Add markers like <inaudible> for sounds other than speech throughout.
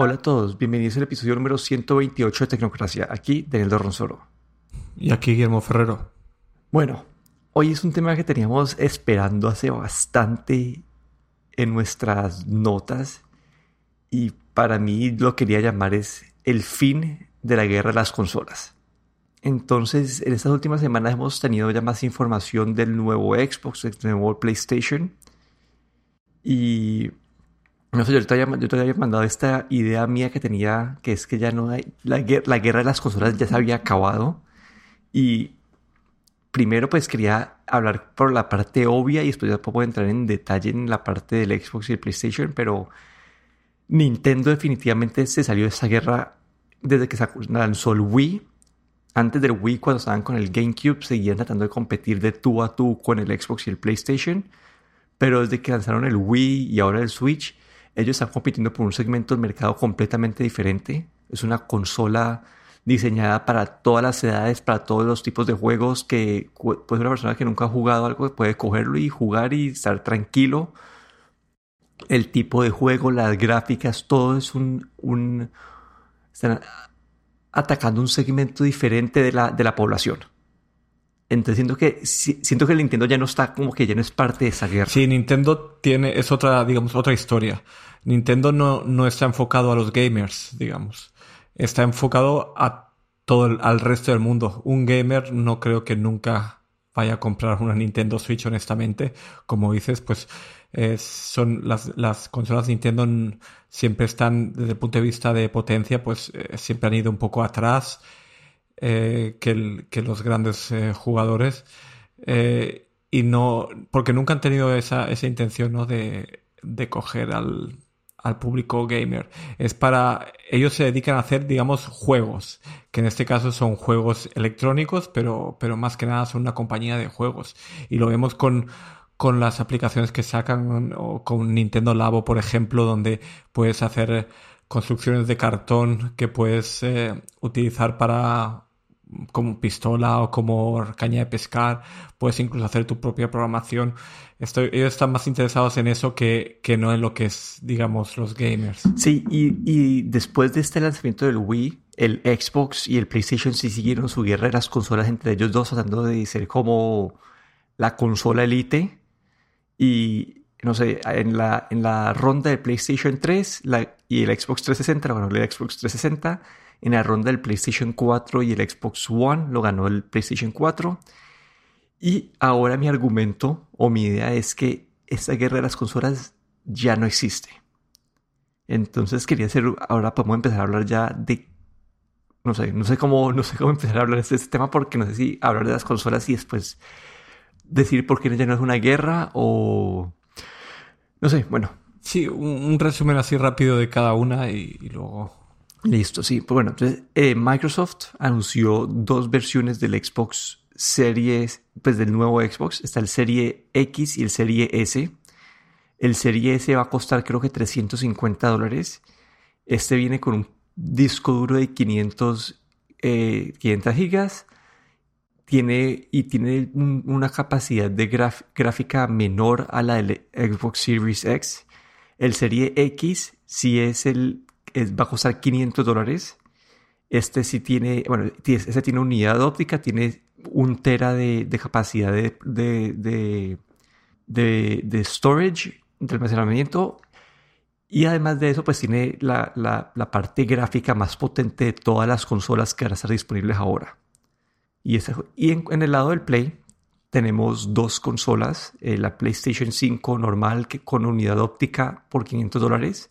Hola a todos, bienvenidos al episodio número 128 de Tecnocracia. Aquí Daniel Dorronsoro. Y aquí Guillermo Ferrero. Bueno, hoy es un tema que teníamos esperando hace bastante en nuestras notas y para mí lo quería llamar es el fin de la guerra de las consolas. Entonces, en estas últimas semanas hemos tenido ya más información del nuevo Xbox, del nuevo PlayStation. Y no sé, yo te, había, mandado esta idea mía que tenía, que es que ya no hay, la, la guerra de las consolas ya se había acabado. Y primero pues quería hablar por la parte obvia y después ya puedo entrar en detalle en la parte del Xbox y el PlayStation, pero Nintendo definitivamente se salió de esa guerra desde que lanzó el Wii. Antes del Wii, cuando estaban con el GameCube, seguían tratando de competir de tú a tú con el Xbox y el PlayStation. Pero desde que lanzaron el Wii y ahora el Switch, ellos están compitiendo por un segmento del mercado completamente diferente. Es una consola diseñada para todas las edades, para todos los tipos de juegos que pues una persona que nunca ha jugado algo puede cogerlo y jugar y estar tranquilo. El tipo de juego, las gráficas, todo es un, un están atacando un segmento diferente de la, de la población. Entonces siento que siento que Nintendo ya no está como que ya no es parte de esa guerra. Sí, Nintendo tiene es otra digamos otra historia. Nintendo no, no está enfocado a los gamers, digamos está enfocado a todo el, al resto del mundo. Un gamer no creo que nunca vaya a comprar una Nintendo Switch, honestamente. Como dices, pues son las, las consolas Nintendo siempre están, desde el punto de vista de potencia, pues eh, siempre han ido un poco atrás eh, que, los grandes eh, jugadores. y no, porque nunca han tenido esa, esa intención ¿no? de, de coger al, al público gamer. Es para, ellos se dedican a hacer, digamos, juegos, que en este caso son juegos electrónicos, pero, pero más que nada son una compañía de juegos. Y lo vemos con, con las aplicaciones que sacan o con Nintendo Labo, por ejemplo, donde puedes hacer construcciones de cartón que puedes eh, utilizar para como pistola o como caña de pescar, puedes incluso hacer tu propia programación. Estoy, ellos están más interesados en eso que, que no en lo que es, digamos, los gamers. Sí, y, y, después de este lanzamiento del Wii, el Xbox y el PlayStation sí siguieron su guerra de las consolas entre ellos dos, tratando de ser como la consola elite. Y no sé, en la, en la ronda de PlayStation 3 la, y el Xbox 360, bueno, el Xbox 360 en la ronda del PlayStation 4 y el Xbox One lo ganó el PlayStation 4. Y ahora mi argumento o mi idea es que esta guerra de las consolas ya no existe. Entonces quería hacer, ahora podemos empezar a hablar ya de, no sé, no sé cómo, no sé cómo empezar a hablar de este tema porque no sé si hablar de las consolas y después decir por qué ya no es una guerra o, no sé, bueno. Sí, un, resumen así rápido de cada una y luego Listo, sí. Pues bueno, entonces eh, Microsoft anunció dos versiones del Xbox Series, pues del nuevo Xbox. Está el Serie X y el Serie S. El Serie S va a costar creo que 350 dólares. Este viene con un disco duro de 500, 500 eh, gigas. Tiene, y tiene una capacidad de gráfica menor a la del Xbox Series X. El Serie X sí es el va a costar 500 dólares. Este sí tiene, bueno, este tiene unidad óptica, tiene un tera de, capacidad de, de, de, storage, de almacenamiento. Y además de eso, pues tiene la, la, parte gráfica más potente de todas las consolas que van a estar disponibles ahora. Y, y en, el lado del Play tenemos dos consolas, eh, la PlayStation 5 normal que, con unidad óptica por 500 dólares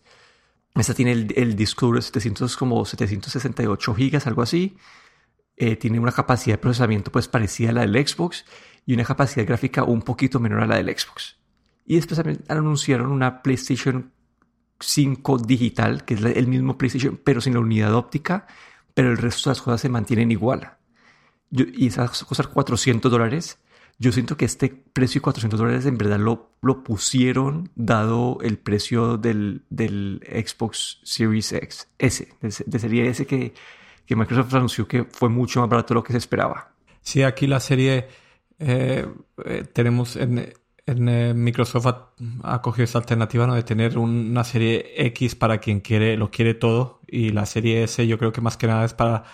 esta tiene el, el disco duro de 700, como 768 gigas, algo así. Eh, tiene una capacidad de procesamiento pues parecida a la del Xbox y una capacidad gráfica un poquito menor a la del Xbox. Y después anunciaron una PlayStation 5 digital, que es el mismo PlayStation, pero sin la unidad óptica, pero el resto de las cosas se mantienen igual. y esas cosas 400 dólares yo siento que este precio de 400 dólares en verdad lo, lo pusieron dado el precio del, del Xbox Series X, S, de, serie S que, que, Microsoft anunció que fue mucho más barato de lo que se esperaba. Sí, aquí la serie eh, eh, tenemos en, eh, Microsoft ha, cogido esa alternativa ¿no? de tener una serie X para quien quiere, lo quiere todo y la serie S yo creo que más que nada es para,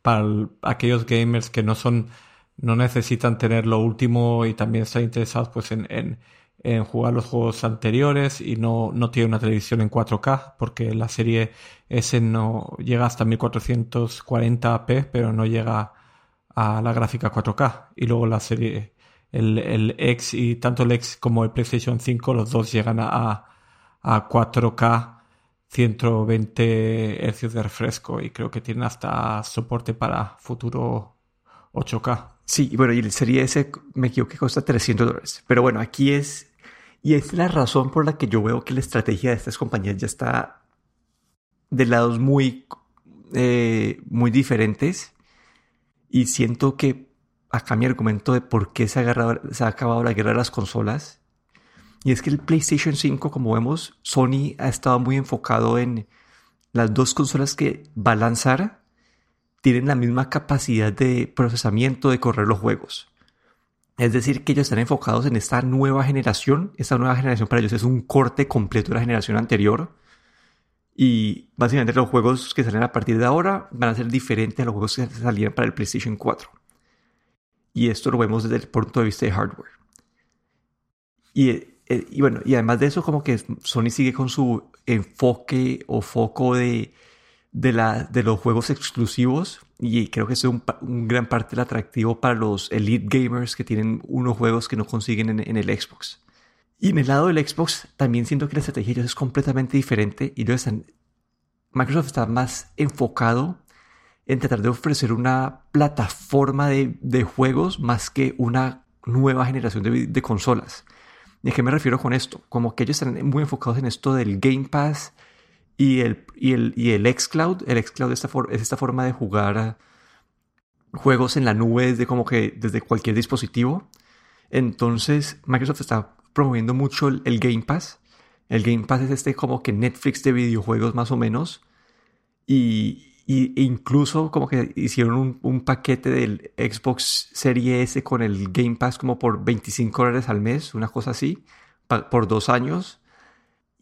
para aquellos gamers que no son no necesitan tener lo último y también están interesados pues en, en, en jugar los juegos anteriores y no, no tiene una televisión en 4K porque la serie S no llega hasta 1440p pero no llega a la gráfica 4K y luego la serie el, el X y tanto el X como el PlayStation 5, los dos llegan a, a 4K 120 Hz de refresco y creo que tienen hasta soporte para futuro 8K. Sí, bueno, y el Serie S me equivoco que cuesta 300 dólares. Pero bueno, aquí es... Y es la razón por la que yo veo que la estrategia de estas compañías ya está de lados muy, eh, muy diferentes. Y siento que acá mi argumento de por qué se ha, se ha acabado la guerra de las consolas. Y es que el PlayStation 5, como vemos, Sony ha estado muy enfocado en las dos consolas que va a lanzar tienen la misma capacidad de procesamiento de correr los juegos. Es decir, que ellos están enfocados en esta nueva generación. Esta nueva generación para ellos es un corte completo de la generación anterior. Y básicamente los juegos que salen a partir de ahora van a ser diferentes a los juegos que salían para el PlayStation 4. Y esto lo vemos desde el punto de vista de hardware. Y, eh, y, bueno, y además de eso, como que Sony sigue con su enfoque o foco de, de, la, de los juegos exclusivos. Y creo que es un, gran parte del atractivo para los elite gamers que tienen unos juegos que no consiguen en, el Xbox. Y en el lado del Xbox también siento que la estrategia ellos es completamente diferente. Y ellos están, Microsoft está más enfocado en tratar de ofrecer una plataforma de, de juegos más que una nueva generación de, de, consolas. ¿Y a qué me refiero con esto? Como que ellos están muy enfocados en esto del Game Pass y el, y el, y el xCloud. El xCloud es esta, es esta forma de jugar juegos en la nube desde como que desde cualquier dispositivo. Entonces Microsoft está promoviendo mucho el, Game Pass. El Game Pass es este como que Netflix de videojuegos más o menos. Y, y, e incluso como que hicieron un, un, paquete del Xbox Series S con el Game Pass como por 25 dólares al mes, una cosa así, por dos años.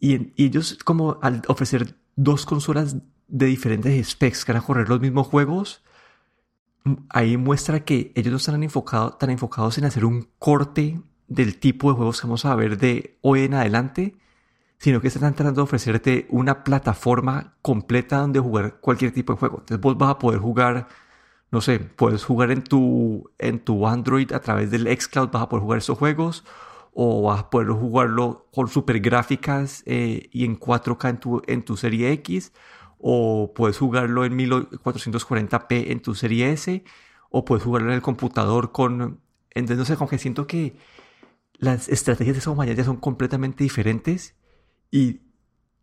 Y, y, ellos como al ofrecer dos consolas de diferentes specs que van a correr los mismos juegos, ahí muestra que ellos no están enfocado, tan enfocados en hacer un corte del tipo de juegos que vamos a ver de hoy en adelante, sino que están tratando de ofrecerte una plataforma completa donde jugar cualquier tipo de juego. Entonces vos vas a poder jugar, no sé, puedes jugar en tu, en tu Android a través del xCloud, vas a poder jugar esos juegos, o vas a poder jugarlo con super gráficas eh, y en 4K en tu, en tu serie X, o puedes jugarlo en 1440p en tu serie S, o puedes jugarlo en el computador con... Entonces, no sé, como que siento que las estrategias de esa compañía ya son completamente diferentes y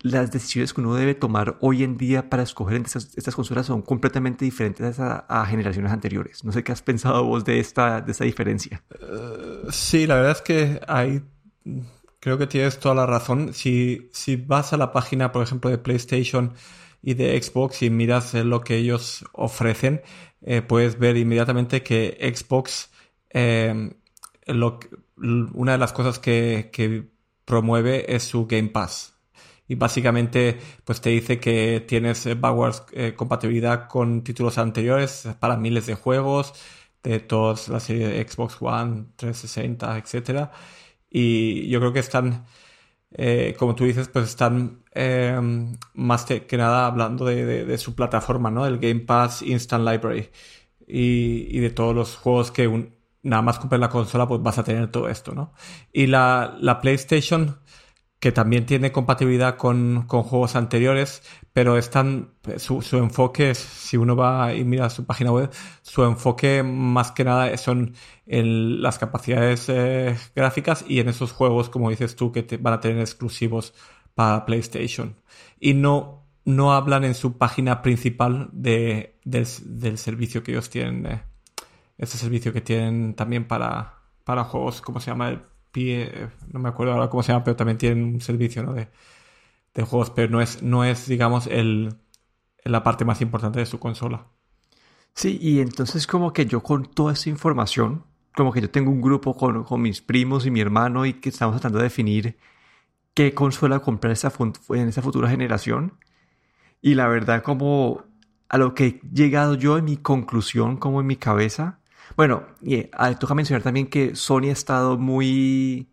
las decisiones que uno debe tomar hoy en día para escoger entre estas, consolas son completamente diferentes a, generaciones anteriores. No sé qué has pensado vos de esta, de esta diferencia. Uh, sí, la verdad es que hay... Creo que tienes toda la razón. Si, si vas a la página, por ejemplo, de PlayStation y de Xbox y miras lo que ellos ofrecen, eh, puedes ver inmediatamente que Xbox, eh, lo, una de las cosas que, que promueve es su Game Pass. Y básicamente pues te dice que tienes backwards eh, compatibilidad con títulos anteriores para miles de juegos de todas las series de Xbox One, 360, etc. Y yo creo que están, eh, como tú dices, pues están em, más que nada hablando de, su plataforma, ¿no? El Game Pass Instant Library. Y, y de todos los juegos que un, nada más comprar la consola, pues vas a tener todo esto, ¿no? Y la, la PlayStation, que también tiene compatibilidad con, con juegos anteriores, pero están, su, su, enfoque, si uno va y mira su página web, su enfoque más que nada son en las capacidades eh, gráficas y en esos juegos, como dices tú, que van a tener exclusivos para PlayStation. Y no, no hablan en su página principal de, del, servicio que ellos tienen. Eh este servicio que tienen también para, para juegos, ¿cómo se llama? No me acuerdo ahora cómo se llama, pero también tienen un servicio de, de juegos, pero no es, no es digamos, el, la parte más importante de su consola. Sí, y entonces como que yo con toda esta información, como que yo tengo un grupo con, con mis primos y mi hermano y que estamos tratando de definir qué consola comprar esa en esa futura generación. Y la verdad, como a lo que he llegado yo en mi conclusión, como en mi cabeza. Bueno, y, ah, toca mencionar también que Sony ha estado muy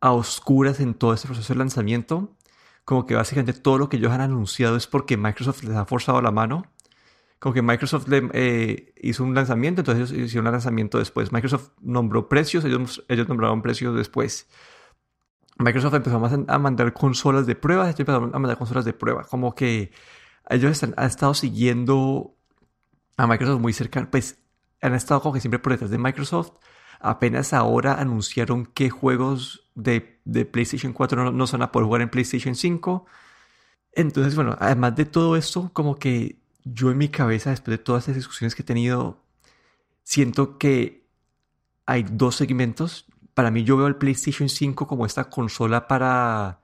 a oscuras en todo este proceso de lanzamiento. Como que básicamente todo lo que ellos han anunciado es porque Microsoft les ha forzado la mano. Como que Microsoft eh, hizo un lanzamiento, entonces ellos hicieron un lanzamiento después. Microsoft nombró precios, ellos, ellos nombraron precios después. Microsoft empezó a mandar consolas de prueba, ellos empezaron a mandar consolas de prueba. Como que ellos han estado siguiendo a Microsoft muy cerca, pues han estado como que siempre por detrás de Microsoft. Apenas ahora anunciaron que juegos de, PlayStation 4 no, no son a poder jugar en PlayStation 5. Entonces, bueno, además de todo esto, como que yo en mi cabeza, después de todas estas discusiones que he tenido, siento que hay dos segmentos. Para mí yo veo el PlayStation 5 como esta consola para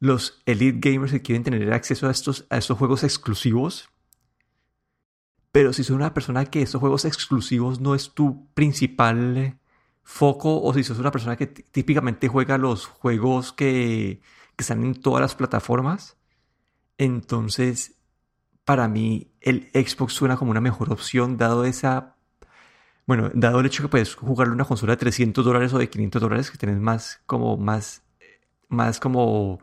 los elite gamers que quieren tener acceso a estos, a estos juegos exclusivos. Pero si sos una persona que estos juegos exclusivos no es tu principal foco o si sos una persona que típicamente juega los juegos que, que están en todas las plataformas, entonces para mí el Xbox suena como una mejor opción dado esa... Bueno, dado el hecho que puedes jugarle una consola de 300 dólares o de 500 dólares, que tienes más como más, más como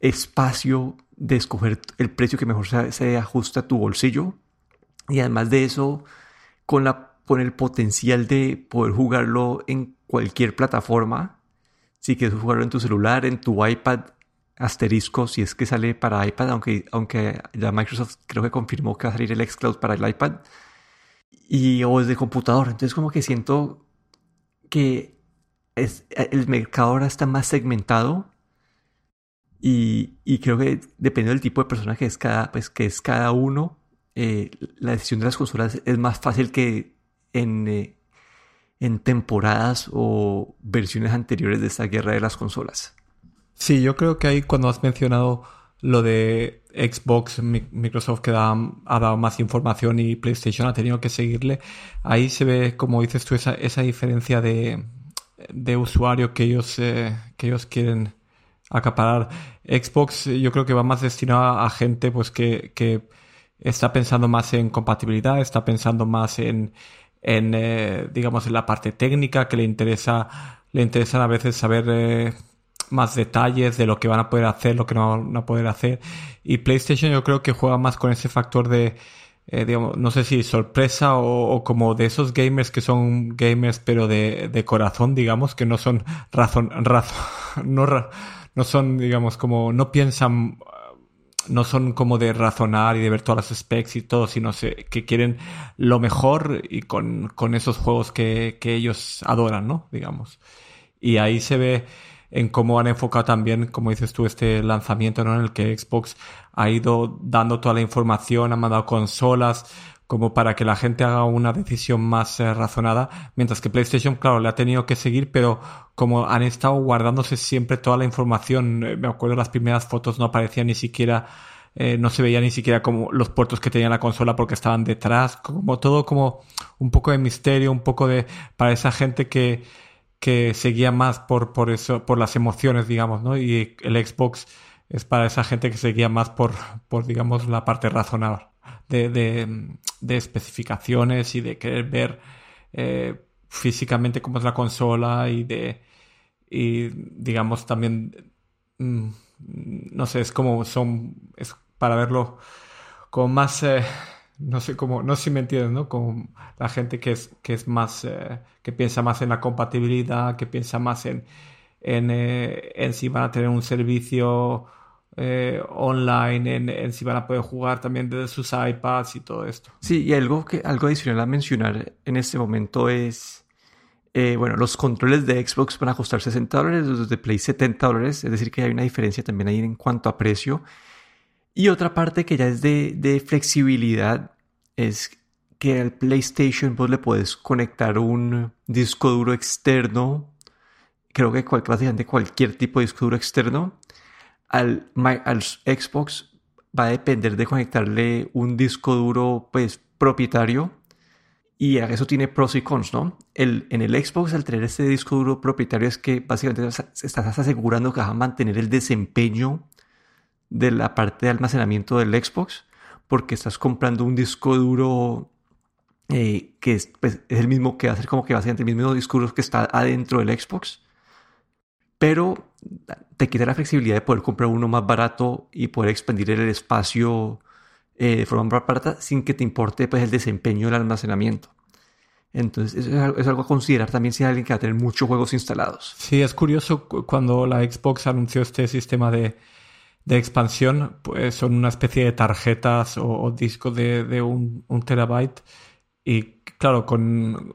espacio de escoger el precio que mejor se, ajusta a tu bolsillo. Y además de eso, con, la, con el potencial de poder jugarlo en cualquier plataforma. Si quieres jugarlo en tu celular, en tu iPad, asterisco si es que sale para iPad, aunque, aunque ya Microsoft creo que confirmó que va a salir el xCloud para el iPad, y o de computador. Entonces como que siento que es, el mercado ahora está más segmentado y, y, creo que dependiendo del tipo de persona que es cada, pues, que es cada uno, eh, la decisión de las consolas es más fácil que en, eh, en temporadas o versiones anteriores de esta guerra de las consolas. Sí, yo creo que ahí cuando has mencionado lo de Xbox, Microsoft que ha dado más información y PlayStation ha tenido que seguirle, ahí se ve, como dices tú, esa, esa diferencia de, de usuario que ellos, eh, que ellos quieren acaparar. Xbox yo creo que va más destinado a gente pues que está pensando más en compatibilidad, está pensando más en, en eh, digamos, en la parte técnica, que le interesa, le interesan a veces saber eh, más detalles de lo que van a poder hacer, lo que no van a poder hacer. Y PlayStation yo creo que juega más con ese factor de, eh, digamos, no sé si sorpresa o, como de esos gamers que son gamers pero de, de corazón, digamos, que no son razón, razón, <laughs> no, no son, digamos, como, no piensan no son como de razonar y de ver todas las specs y todo, sino que quieren lo mejor y con, con esos juegos que, que, ellos adoran, ¿no? Digamos. Y ahí se ve en cómo han enfocado también, como dices tú, este lanzamiento, ¿no? En el que Xbox ha ido dando toda la información, ha mandado consolas, como para que la gente haga una decisión más eh, razonada, mientras que PlayStation, claro, le ha tenido que seguir, pero como han estado guardándose siempre toda la información, eh, me acuerdo las primeras fotos no aparecían ni siquiera, eh, no se veía ni siquiera como los puertos que tenía la consola porque estaban detrás, como todo como un poco de misterio, un poco de, para esa gente que, que seguía más por, por eso, por las emociones, digamos, ¿no? Y el Xbox es para esa gente que seguía más por, por digamos, la parte razonable de, de, especificaciones y de querer ver eh, físicamente cómo es la consola y de, y digamos también, mm, no sé, es como son, es para verlo con más... Eh, no sé cómo, no sé si me entiendes, ¿no? Con la gente que es, que es más, eh, que piensa más en la compatibilidad, que piensa más en, en, en si van a tener un servicio eh, online, en, en, si van a poder jugar también desde sus iPads y todo esto. Sí, y algo, que, algo adicional a mencionar en este momento es, bueno, los controles de Xbox van a costar 60 dólares, los de Play 70 dólares, es decir, que hay una diferencia también ahí en cuanto a precio. Y otra parte que ya es de, de flexibilidad es que al PlayStation vos le puedes conectar un disco duro externo, creo que cual, básicamente cualquier tipo de disco duro externo. Al, al Xbox va a depender de conectarle un disco duro pues propietario Y eso tiene pros y cons, ¿no? El, en el Xbox, al tener este disco duro propietario, es que básicamente estás asegurando que vas a mantener el desempeño de la parte de almacenamiento del Xbox, porque estás comprando un disco duro eh, que pues, es, el mismo que va a ser como que básicamente el mismo disco duro que está adentro del Xbox. Pero te quita la flexibilidad de poder comprar uno más barato y poder expandir el espacio eh, de forma más barata sin que te importe pues, el desempeño del almacenamiento. Entonces, eso es algo a considerar también si hay alguien que va a tener muchos juegos instalados. Sí, es curioso cuando la Xbox anunció este sistema de, de expansión, pues son una especie de tarjetas o, discos de, de un, un, terabyte. Y claro, con,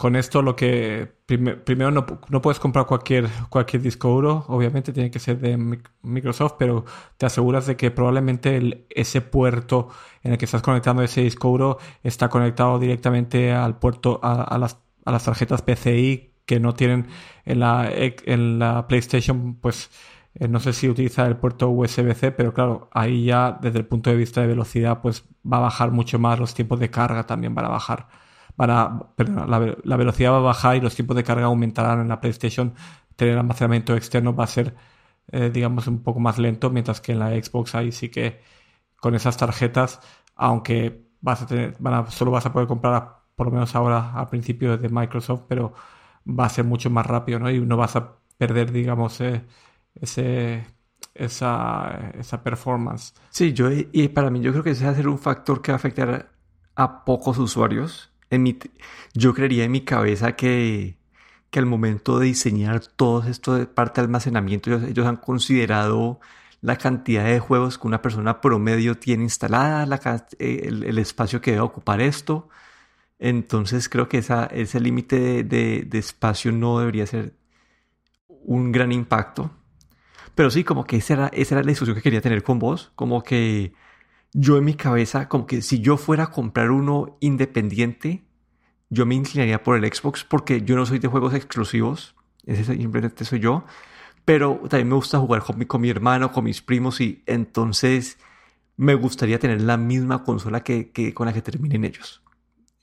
con esto lo que primero no, no, puedes comprar cualquier, cualquier disco duro, obviamente tiene que ser de Microsoft, pero te aseguras de que probablemente ese puerto en el que estás conectando ese disco duro está conectado directamente al puerto, a, las, a las tarjetas PCI que no tienen en la, en la PlayStation, pues eh, no sé si utiliza el puerto USB-C, pero claro, ahí ya desde el punto de vista de velocidad, pues va a bajar mucho más, los tiempos de carga también van a bajar la, velocidad va a bajar y los tiempos de carga aumentarán en la PlayStation. Tener almacenamiento externo va a ser, eh, digamos, un poco más lento, mientras que en la Xbox ahí sí que con esas tarjetas, aunque vas a tener, solo vas a poder comprar, por lo menos ahora al principio de Microsoft, pero va a ser mucho más rápido, ¿no? Y no vas a perder, digamos, eh, ese, esa, esa performance. Sí, yo, y para mí yo creo que ese va a ser un factor que va a afectar a pocos usuarios yo creería en mi cabeza que, que al momento de diseñar todo esto de parte de almacenamiento, ellos, han considerado la cantidad de juegos que una persona promedio tiene instalada, eh, el, espacio que debe ocupar esto. Entonces creo que esa, ese límite de, de, espacio no debería ser un gran impacto. Pero sí, como que esa era, esa era la discusión que quería tener con vos. Como que yo en mi cabeza, como que si yo fuera a comprar uno independiente, yo me inclinaría por el Xbox porque yo no soy de juegos exclusivos, ese simplemente soy yo, pero también me gusta jugar con mi, con mi hermano, con mis primos y entonces me gustaría tener la misma consola que, que con la que terminen ellos.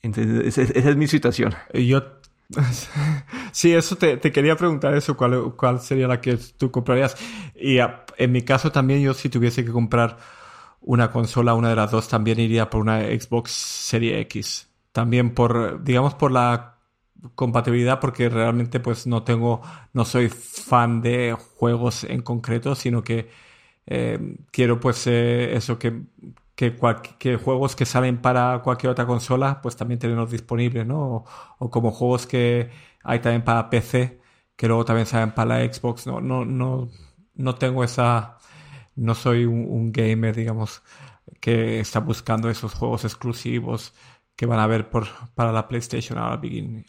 Entonces, esa, es mi situación. Yo <laughs> Sí, eso te, te, quería preguntar eso, ¿cuál, cuál sería la que tú comprarías. Y en mi caso también yo si tuviese que comprar una consola, una de las dos, también iría por una Xbox Serie X. También por, digamos, por la compatibilidad, porque realmente pues no tengo, no soy fan de juegos en concreto, sino que eh, quiero pues eh, eso que, que, juegos que salen para cualquier otra consola, pues también tenerlos disponibles, ¿no? O, o, como juegos que hay también para PC, que luego también salen para la Xbox, no, no, no, no tengo esa no soy un, gamer, digamos, que está buscando esos juegos exclusivos que van a ver por, para la PlayStation al,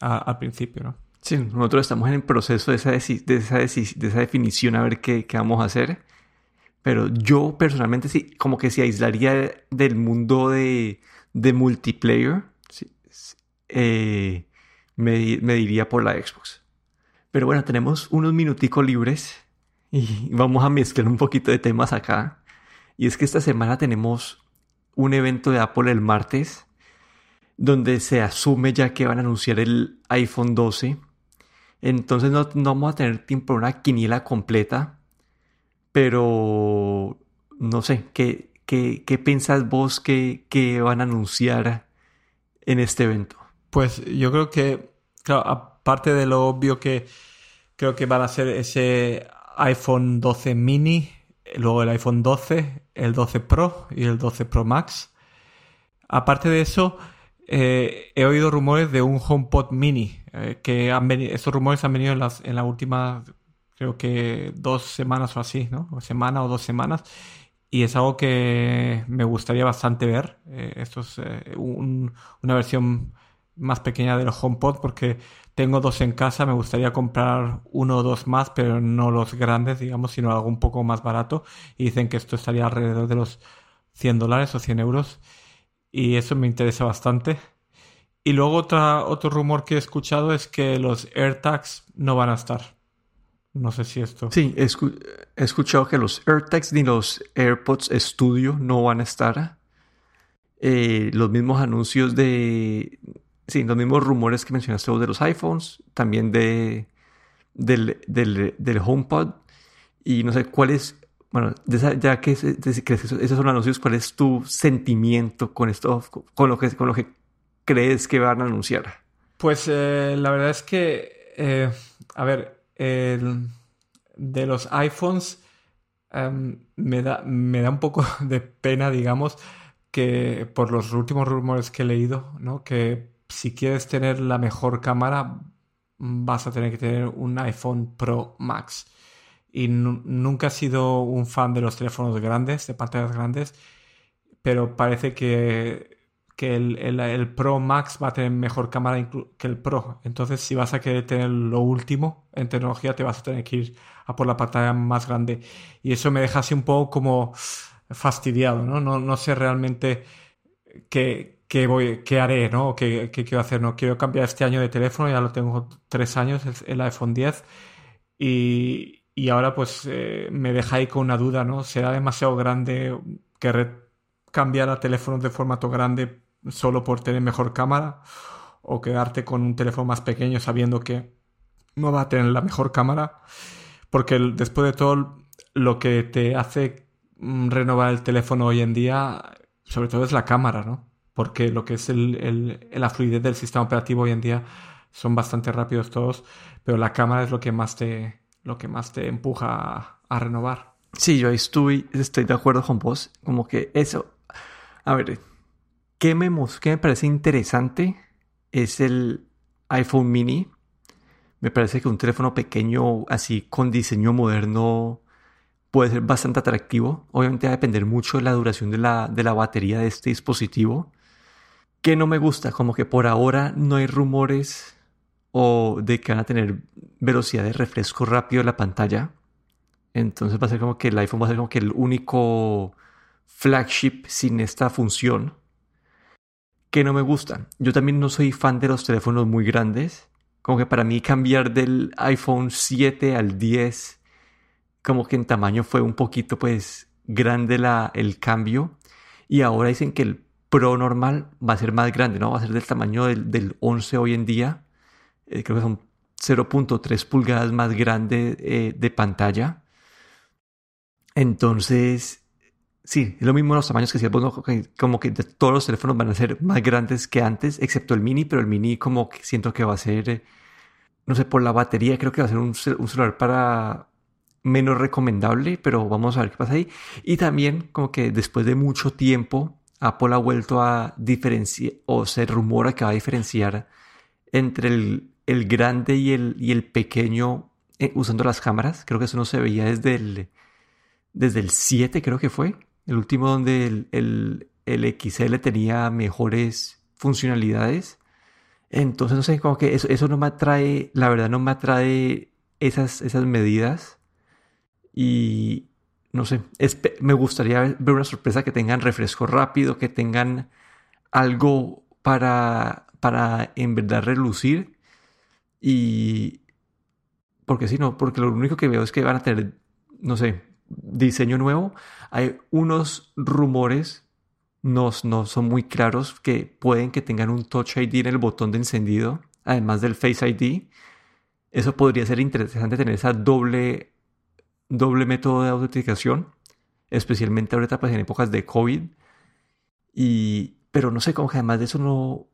al principio, ¿no? Sí, nosotros estamos en el proceso de esa, de esa, de esa definición a ver qué, qué, vamos a hacer. Pero yo personalmente sí, como que se aislaría del mundo de, de multiplayer, eh, me, me diría por la Xbox. Pero bueno, tenemos unos minuticos libres y vamos a mezclar un poquito de temas acá. Y es que esta semana tenemos un evento de Apple el martes, donde se asume ya que van a anunciar el iPhone 12. Entonces no, vamos a tener tiempo para una quiniela completa, pero no sé, ¿qué, qué, qué piensas vos que, que van a anunciar en este evento? Pues yo creo que, claro, aparte de lo obvio que creo que van a ser ese iPhone 12 mini, luego el iPhone 12, el 12 Pro y el 12 Pro Max. Aparte de eso, eh, he oído rumores de un HomePod mini, eh, que esos rumores han venido en las, en la última, creo que dos semanas o así, ¿no? O semana o dos semanas. Y es algo que me gustaría bastante ver. Eh, esto es una versión más pequeña de los HomePod porque tengo dos en casa, me gustaría comprar uno o dos más, pero no los grandes, digamos, sino algo un poco más barato. Y dicen que esto estaría alrededor de los 100 dólares o 100 euros. Y eso me interesa bastante. Y luego otro rumor que he escuchado es que los AirTags no van a estar. No sé si esto. Sí, he, escuchado que los AirTags ni los AirPods Studio no van a estar. eh, los mismos anuncios de, sí, los mismos rumores que mencionaste de los iPhones, también de, del, del, del HomePod. Y no sé cuál es, bueno, ya que, esos son anuncios, ¿cuál es tu sentimiento con esto, con lo que, con lo que crees que van a anunciar? Pues eh, la verdad es que, eh, a ver, de los iPhones em, me, da, me da un poco <laughs> de pena, digamos, que por los últimos rumores que he leído, ¿no? Que si quieres tener la mejor cámara, vas a tener que tener un iPhone Pro Max y nunca he sido un fan de los teléfonos grandes, de pantallas grandes, pero parece que, que el, Pro Max va a tener mejor cámara que el Pro. Entonces, si vas a querer tener lo último en tecnología, te vas a tener que ir a por la pantalla más grande. Y eso me deja así un poco como fastidiado, ¿no? No, no sé realmente qué, qué, voy, qué haré, ¿no? ¿Qué, quiero hacer? No quiero cambiar este año de teléfono, ya lo tengo tres años, el iPhone 10. Y, ahora pues eh, me deja ahí con una duda, ¿no? ¿Será demasiado grande que cambiar a teléfonos de formato grande solo por tener mejor cámara? ¿O quedarte con un teléfono más pequeño sabiendo que no va a tener la mejor cámara? Porque después de todo, lo que te hace mm, renovar el teléfono hoy en día, sobre todo es la cámara, ¿no? Porque lo que es el, la fluidez del sistema operativo hoy en día son bastante rápidos todos, pero la cámara es lo que más te, lo que más te empuja a, renovar. Sí, yo estoy, estoy de acuerdo con vos. Como que eso. A ver, ¿qué me, qué me parece interesante? Es el iPhone mini. Me parece que un teléfono pequeño, así con diseño moderno, puede ser bastante atractivo. Obviamente va a depender mucho de la duración de la, de la batería de este dispositivo. Que no me gusta, como que por ahora no hay rumores o de que van a tener velocidad de refresco rápido en la pantalla. Entonces va a ser como que el iPhone va a ser como que el único flagship sin esta función que no me gusta. Yo también no soy fan de los teléfonos muy grandes. Como que para mí cambiar del iPhone 7 al 10, como que en tamaño fue un poquito pues grande la, el cambio. Y ahora dicen que el Pro normal va a ser más grande, ¿no? Va a ser del tamaño del, del 11 hoy en día. Eh, creo que son 0.3 pulgadas más grande eh, de pantalla. Entonces, sí, es lo mismo los tamaños que decía, como que todos los teléfonos van a ser más grandes que antes, excepto el mini, pero el mini como que siento que va a ser, no sé, por la batería creo que va a ser un, un celular para menos recomendable, pero vamos a ver qué pasa ahí. Y también como que después de mucho tiempo, Apple ha vuelto a diferenciar, o se rumora que va a diferenciar entre el el grande y el, y el pequeño eh, usando las cámaras. Creo que eso no se veía desde el, desde el 7, creo que fue. El último donde el, el, XL tenía mejores funcionalidades. Entonces, no sé, como que eso, eso no me atrae, la verdad no me atrae esas, esas medidas. Y no sé, me gustaría ver una sorpresa que tengan refresco rápido, que tengan algo para, para en verdad relucir y. Porque si no, porque lo único que veo es que van a tener, no sé, diseño nuevo. Hay unos rumores, no, no son muy claros, que pueden que tengan un Touch ID en el botón de encendido, además del Face ID. Eso podría ser interesante tener esa doble, doble método de autenticación, especialmente ahorita pues en épocas de COVID. Y, pero no sé, como que además de eso no,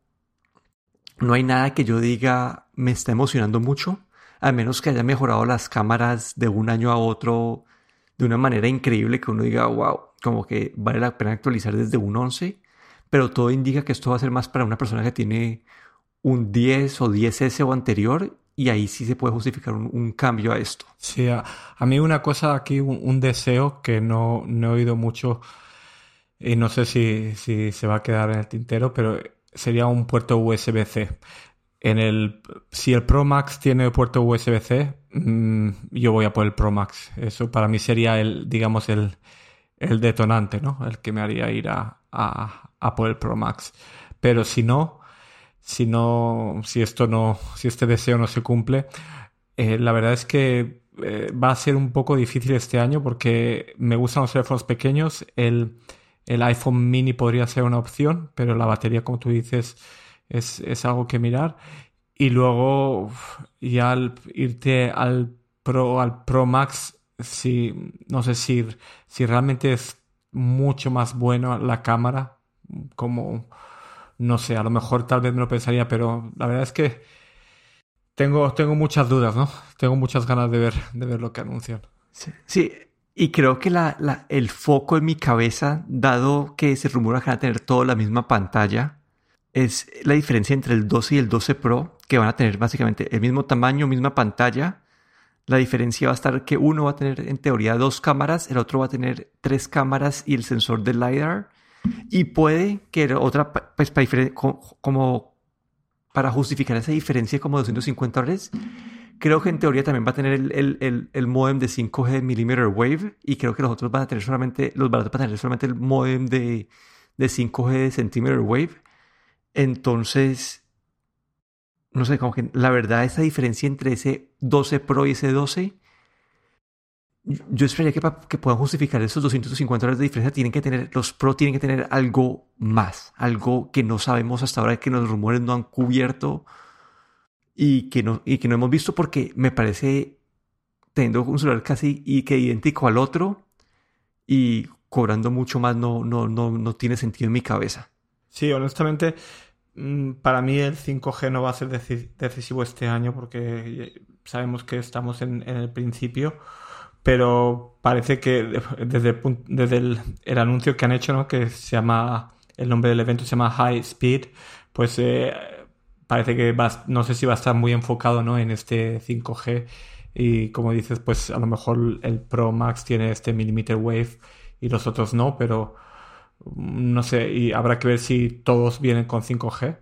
no hay nada que yo diga me está emocionando mucho, a menos que haya mejorado las cámaras de un año a otro de una manera increíble que uno diga, wow, como que vale la pena actualizar desde un 11, pero todo indica que esto va a ser más para una persona que tiene un 10 o 10S o anterior y ahí sí se puede justificar un, cambio a esto. Sí, a, mí una cosa aquí, un, deseo que no, no, he oído mucho y no sé si, si se va a quedar en el tintero, pero sería un puerto USB-C. En el, si el Pro Max tiene puerto USB-C, mm, yo voy a por el Pro Max. Eso para mí sería el, digamos, el, el detonante, ¿no? El que me haría ir a, a, por el Pro Max. Pero si no, si no, si esto no, si este deseo no se cumple, eh, la verdad es que eh, va a ser un poco difícil este año porque me gustan los teléfonos pequeños. El, el iPhone mini podría ser una opción, pero la batería, como tú dices, es, es algo que mirar. Y luego, ya al irte al Pro, al Pro Max, si, no sé si, si realmente es mucho más bueno la cámara, como, no sé, a lo mejor tal vez me lo pensaría, pero la verdad es que tengo, tengo muchas dudas, ¿no? Tengo muchas ganas de ver, de ver lo que anuncian. Sí, y creo que la, el foco en mi cabeza, dado que se rumora que van a tener toda la misma pantalla, es la diferencia entre el 12 y el 12 Pro, que van a tener básicamente el mismo tamaño, misma pantalla. La diferencia va a estar que uno va a tener en teoría dos cámaras, el otro va a tener tres cámaras y el sensor de LiDAR. Y puede que otra, pues para, como para justificar esa diferencia como 250 dólares, creo que en teoría también va a tener el, el, el, modem de 5G millimeter wave y creo que los otros van a tener solamente, los baratos van a tener solamente el modem de, de 5G de centimeter wave. Entonces, no sé, como que la verdad esa diferencia entre ese 12 Pro y ese 12, yo esperaría que, que puedan justificar esos 250 dólares de diferencia, tienen que tener, los Pro tienen que tener algo más, algo que no sabemos hasta ahora, que los rumores no han cubierto y que no, y que no hemos visto porque me parece teniendo un celular casi y que idéntico al otro y cobrando mucho más no, no, no, no tiene sentido en mi cabeza. Sí, honestamente, mm, para mí el 5G no va a ser decisivo este año porque sabemos que estamos en, el principio, pero parece que <laughs> desde, el, desde el, anuncio que han hecho, ¿no? que se llama, el nombre del evento se llama High Speed, pues eh, parece que va, no sé si va a estar muy enfocado ¿no? en este 5G y como dices, pues a lo mejor el Pro Max tiene este millimeter wave y los otros no, pero no sé, y habrá que ver si todos vienen con 5G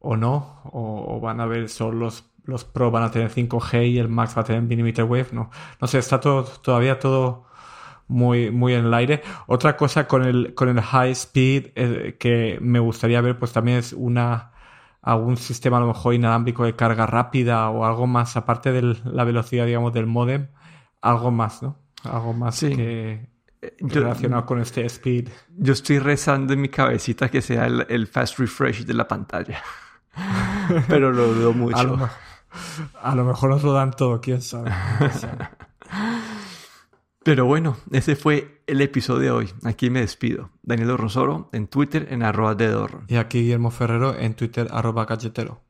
o no, o, van a ver solo los, los Pro van a tener 5G y el Max va a tener millimeter wave, no, no sé, está todo, todavía todo muy, muy en el aire. Otra cosa con el, con el high speed eh, que me gustaría ver, pues también es una algún sistema a lo mejor inalámbrico de carga rápida o algo más, aparte de la velocidad, digamos, del modem, algo más, ¿no? Algo más que, relacionado con este speed. Yo estoy rezando en mi cabecita que sea el, fast refresh de la pantalla. <laughs> Pero lo dudo mucho. A lo, mejor nos lo dan todo, quién sabe. <laughs> Pero bueno, ese fue el episodio de hoy. Aquí me despido. Daniel Rosoro en Twitter en arroba de Y aquí Guillermo Ferrero en Twitter arroba galletero.